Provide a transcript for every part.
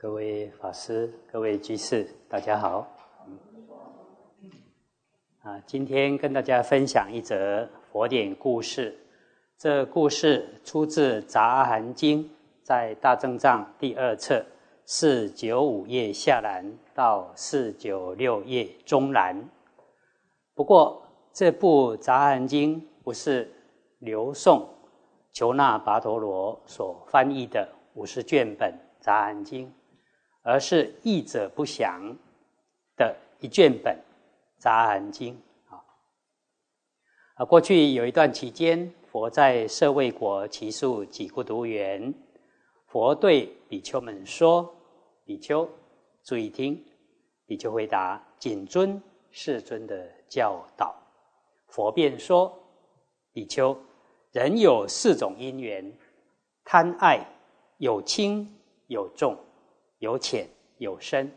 各位法师、各位居士，大家好。啊，今天跟大家分享一则佛典故事。这故事出自《杂阿含经》，在大正藏第二册四九五页下栏到四九六页中栏。不过，这部《杂阿含经》不是刘宋求那跋陀罗所翻译的五十卷本《杂阿含经》。而是译者不详的一卷本《杂含经》啊。啊，过去有一段期间，佛在舍卫国祇树几孤独园，佛对比丘们说：“比丘，注意听。”比丘回答：“谨遵世尊的教导。”佛便说：“比丘，人有四种因缘：贪爱，有轻有重。”有浅有深，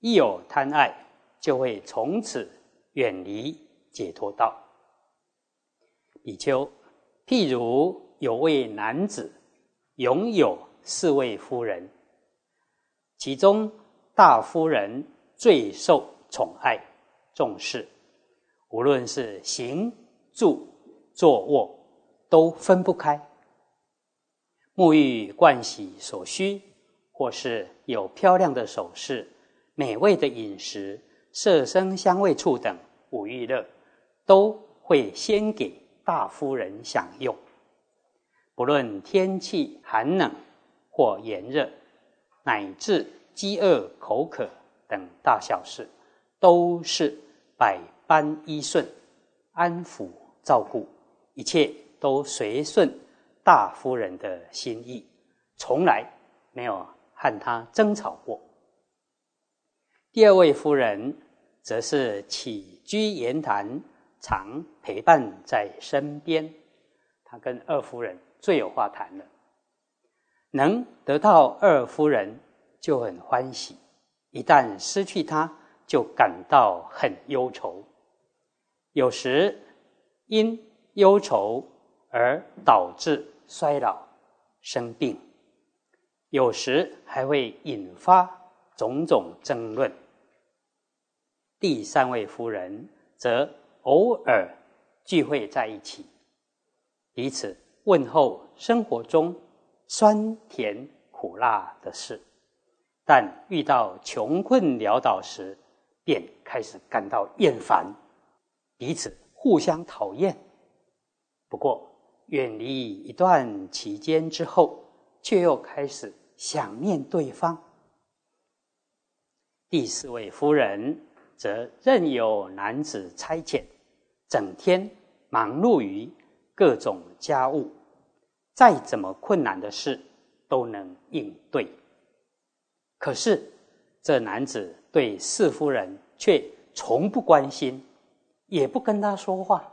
一有贪爱，就会从此远离解脱道。比丘，譬如有位男子拥有四位夫人，其中大夫人最受宠爱重视，无论是行住坐卧都分不开，沐浴盥洗所需。或是有漂亮的首饰、美味的饮食、色声香味触等五欲乐，都会先给大夫人享用。不论天气寒冷或炎热，乃至饥饿口渴等大小事，都是百般依顺、安抚照顾，一切都随顺大夫人的心意，从来没有。和他争吵过。第二位夫人，则是起居言谈常陪伴在身边，他跟二夫人最有话谈了。能得到二夫人就很欢喜，一旦失去她，就感到很忧愁。有时因忧愁而导致衰老生病。有时还会引发种种争论。第三位夫人则偶尔聚会在一起，彼此问候生活中酸甜苦辣的事，但遇到穷困潦倒时，便开始感到厌烦，彼此互相讨厌。不过，远离一段期间之后，却又开始。想念对方。第四位夫人则任由男子差遣，整天忙碌于各种家务，再怎么困难的事都能应对。可是这男子对四夫人却从不关心，也不跟他说话，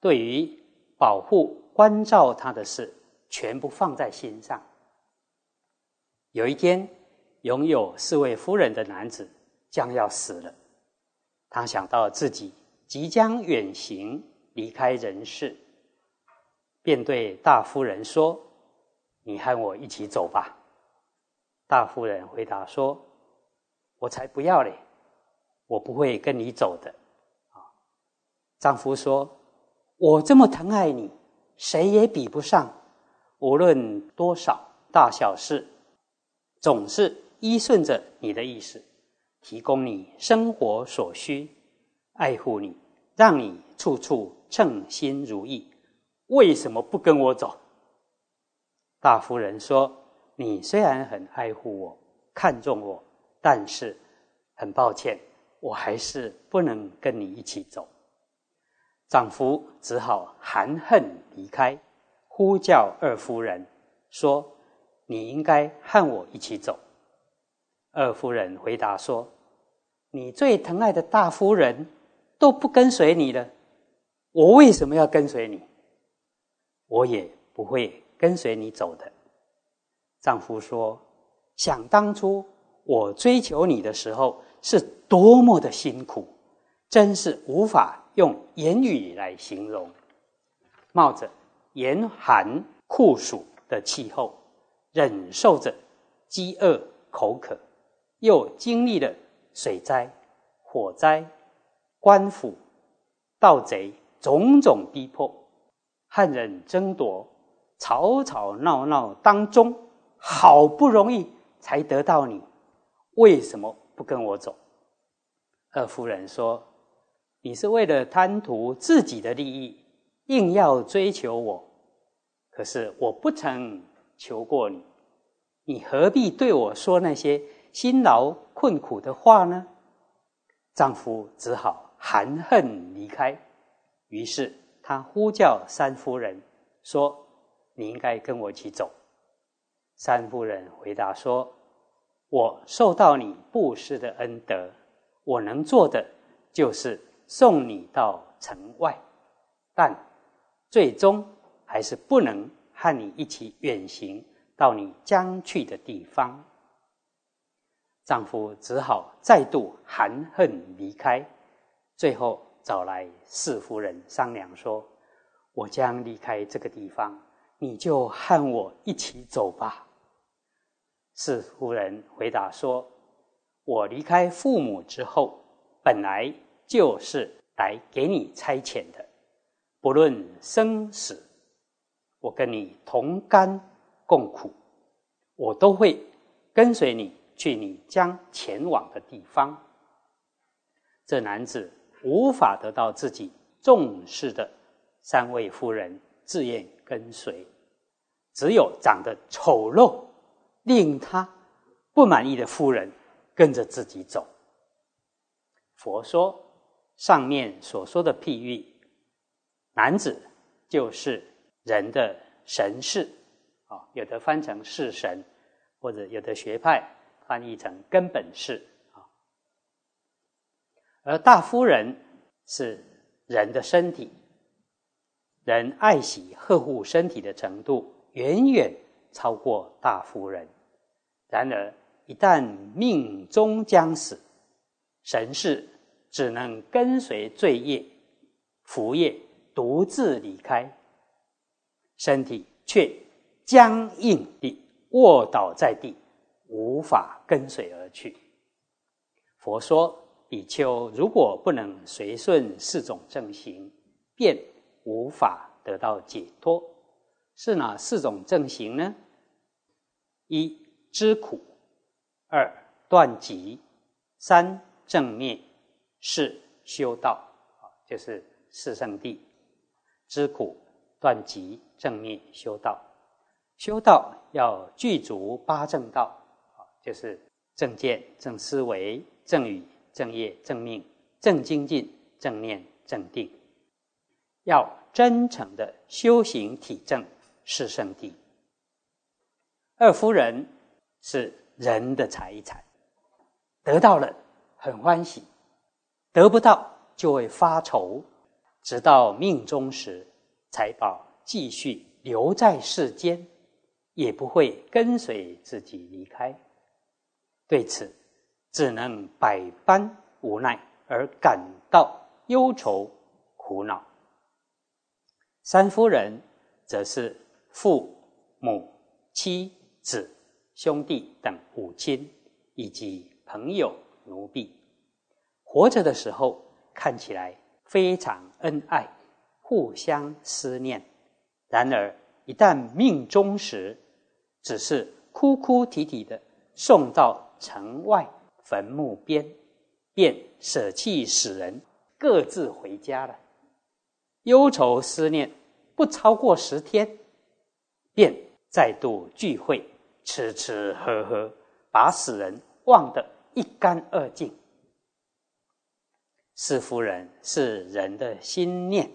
对于保护关照他的事，全部放在心上。有一天，拥有四位夫人的男子将要死了。他想到自己即将远行离开人世，便对大夫人说：“你和我一起走吧。”大夫人回答说：“我才不要嘞，我不会跟你走的。”啊，丈夫说：“我这么疼爱你，谁也比不上。无论多少大小事。”总是依顺着你的意思，提供你生活所需，爱护你，让你处处称心如意。为什么不跟我走？大夫人说：“你虽然很爱护我，看重我，但是很抱歉，我还是不能跟你一起走。”丈夫只好含恨离开，呼叫二夫人说。你应该和我一起走。二夫人回答说：“你最疼爱的大夫人都不跟随你了，我为什么要跟随你？我也不会跟随你走的。”丈夫说：“想当初我追求你的时候是多么的辛苦，真是无法用言语来形容。冒着严寒酷暑的气候。”忍受着饥饿口渴，又经历了水灾、火灾、官府、盗贼种种逼迫，汉人争夺，吵吵闹闹当中，好不容易才得到你，为什么不跟我走？二夫人说：“你是为了贪图自己的利益，硬要追求我。可是我不曾求过你，你何必对我说那些辛劳困苦的话呢？”丈夫只好含恨离开。于是他呼叫三夫人说：“你应该跟我一起走。”三夫人回答说：“我受到你布施的恩德。”我能做的就是送你到城外，但最终还是不能和你一起远行到你将去的地方。丈夫只好再度含恨离开，最后找来四夫人商量说：“我将离开这个地方，你就和我一起走吧。”四夫人回答说。我离开父母之后，本来就是来给你差遣的，不论生死，我跟你同甘共苦，我都会跟随你去你将前往的地方。这男子无法得到自己重视的三位夫人自愿跟随，只有长得丑陋、令他不满意的夫人。跟着自己走。佛说上面所说的譬喻，男子就是人的神识，啊，有的翻成是神，或者有的学派翻译成根本是啊。而大夫人是人的身体，人爱惜呵护身体的程度远远超过大夫人，然而。一旦命中将死，神是只能跟随罪业、福业，独自离开，身体却僵硬地卧倒在地，无法跟随而去。佛说，比丘如果不能随顺四种正行，便无法得到解脱。是哪四种正行呢？一知苦。二断集，三正灭，四修道，就是四圣地：知苦、断集、正灭、修道。修道要具足八正道，就是正见、正思维、正语、正业、正命、正精进、正念、正定。要真诚的修行体证是圣地。二夫人是。人的财产得到了很欢喜，得不到就会发愁，直到命中时，财宝继续留在世间，也不会跟随自己离开。对此，只能百般无奈而感到忧愁苦恼。三夫人则是父母妻子。兄弟等五亲以及朋友奴婢，活着的时候看起来非常恩爱，互相思念；然而一旦命终时，只是哭哭啼啼的送到城外坟墓边，便舍弃死人，各自回家了。忧愁思念不超过十天，便再度聚会。吃吃喝喝，把死人忘得一干二净。是夫人是人的心念，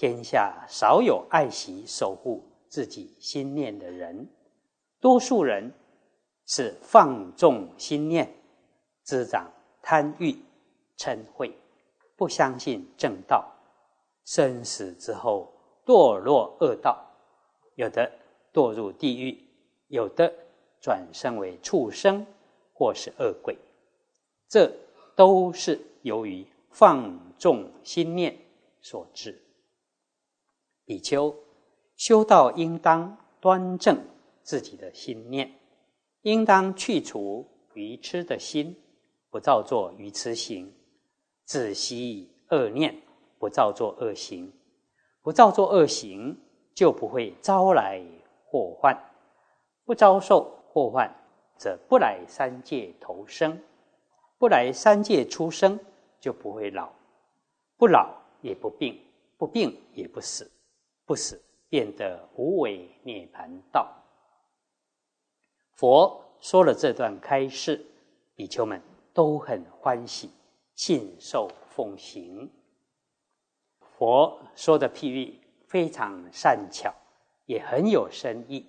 天下少有爱惜守护自己心念的人，多数人是放纵心念，滋长贪欲嗔恚，不相信正道，生死之后堕落恶道，有的堕入地狱。有的转生为畜生，或是恶鬼，这都是由于放纵心念所致。比丘修道应当端正自己的心念，应当去除愚痴的心，不造作愚痴行；止息恶念，不造作恶行。不造作恶行，就不会招来祸患；不遭受祸患，则不来三界投生；不来三界出生，就不会老；不老也不病，不病也不死，不死变得无为涅盘道。佛说了这段开示，比丘们都很欢喜，信受奉行。佛说的譬喻非常善巧，也很有深意，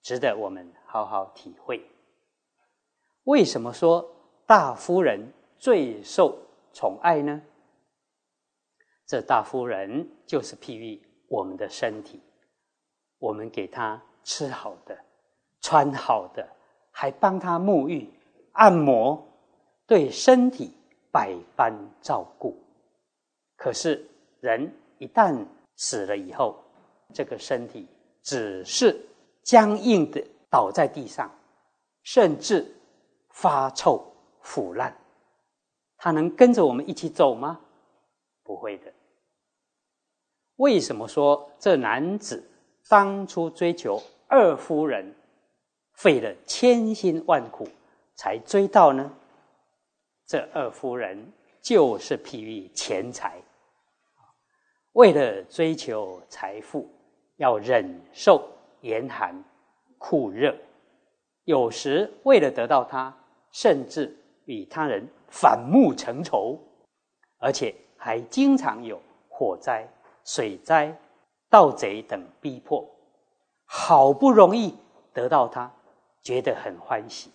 值得我们好好体会。为什么说大夫人最受宠爱呢？这大夫人就是譬喻我们的身体，我们给他吃好的、穿好的，还帮他沐浴、按摩，对身体百般照顾。可是。人一旦死了以后，这个身体只是僵硬的倒在地上，甚至发臭腐烂，他能跟着我们一起走吗？不会的。为什么说这男子当初追求二夫人，费了千辛万苦才追到呢？这二夫人就是譬喻钱财。为了追求财富，要忍受严寒、酷热，有时为了得到它，甚至与他人反目成仇，而且还经常有火灾、水灾、盗贼等逼迫。好不容易得到它，觉得很欢喜；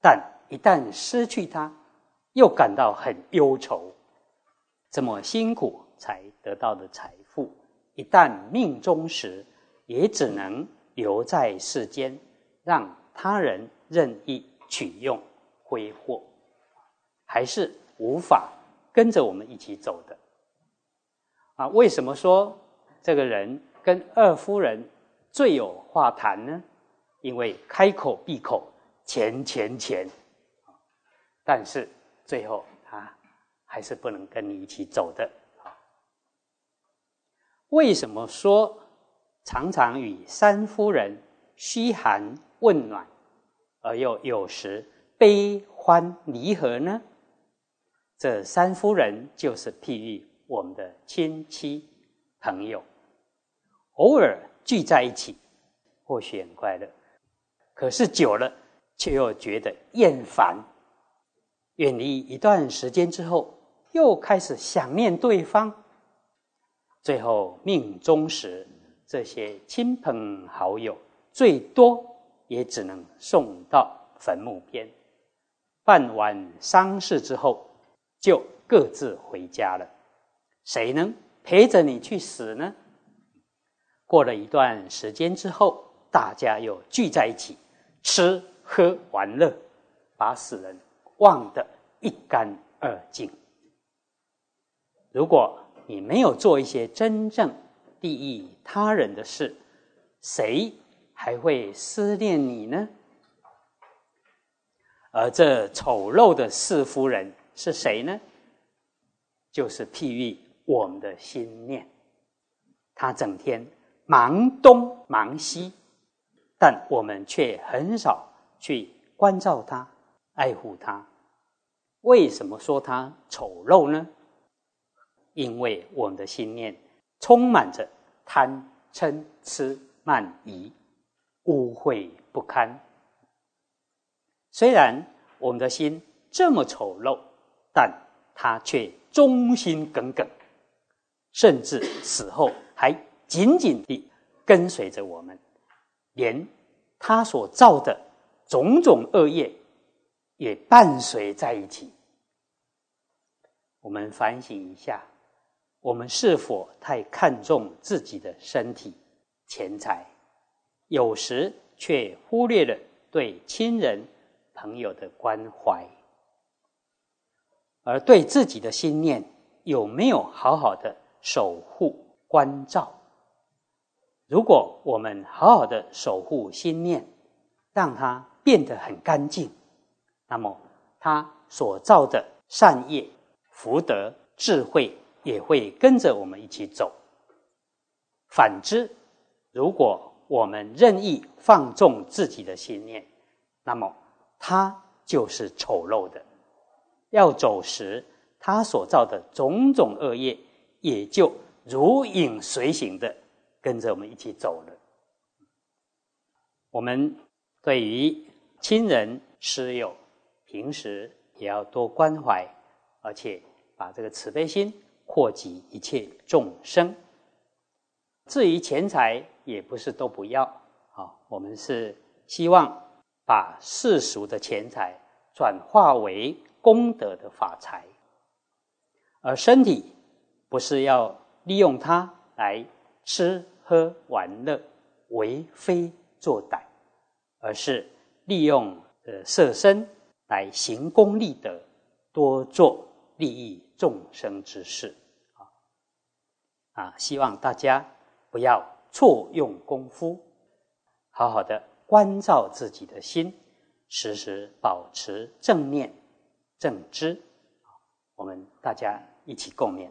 但一旦失去它，又感到很忧愁。这么辛苦。才得到的财富，一旦命中时，也只能留在世间，让他人任意取用挥霍，还是无法跟着我们一起走的。啊，为什么说这个人跟二夫人最有话谈呢？因为开口闭口钱钱钱，但是最后他还是不能跟你一起走的。为什么说常常与三夫人嘘寒问暖，而又有时悲欢离合呢？这三夫人就是譬喻我们的亲戚朋友，偶尔聚在一起，或许很快乐，可是久了却又觉得厌烦。远离一段时间之后，又开始想念对方。最后命终时，这些亲朋好友最多也只能送到坟墓边，办完丧事之后，就各自回家了。谁能陪着你去死呢？过了一段时间之后，大家又聚在一起吃喝玩乐，把死人忘得一干二净。如果你没有做一些真正利益他人的事，谁还会思念你呢？而这丑陋的四夫人是谁呢？就是譬喻我们的心念。他整天忙东忙西，但我们却很少去关照他、爱护他。为什么说他丑陋呢？因为我们的心念充满着贪嗔痴慢疑，污秽不堪。虽然我们的心这么丑陋，但他却忠心耿耿，甚至死后还紧紧地跟随着我们，连他所造的种种恶业也伴随在一起。我们反省一下。我们是否太看重自己的身体、钱财，有时却忽略了对亲人、朋友的关怀，而对自己的心念有没有好好的守护、关照？如果我们好好的守护心念，让它变得很干净，那么他所造的善业、福德、智慧也会跟着我们一起走。反之，如果我们任意放纵自己的信念，那么它就是丑陋的。要走时，他所造的种种恶业，也就如影随形的跟着我们一起走了。我们对于亲人师友，平时也要多关怀，而且把这个慈悲心扩及一切众生。至于钱财，也不是都不要啊。我们是希望把世俗的钱财转化为功德的法财，而身体不是要利用它来吃喝玩乐、为非作歹，而是利用呃色身来行功立德，多做利益众生之事啊啊！希望大家。不要错用功夫，好好的关照自己的心，时时保持正念正知。我们大家一起共勉。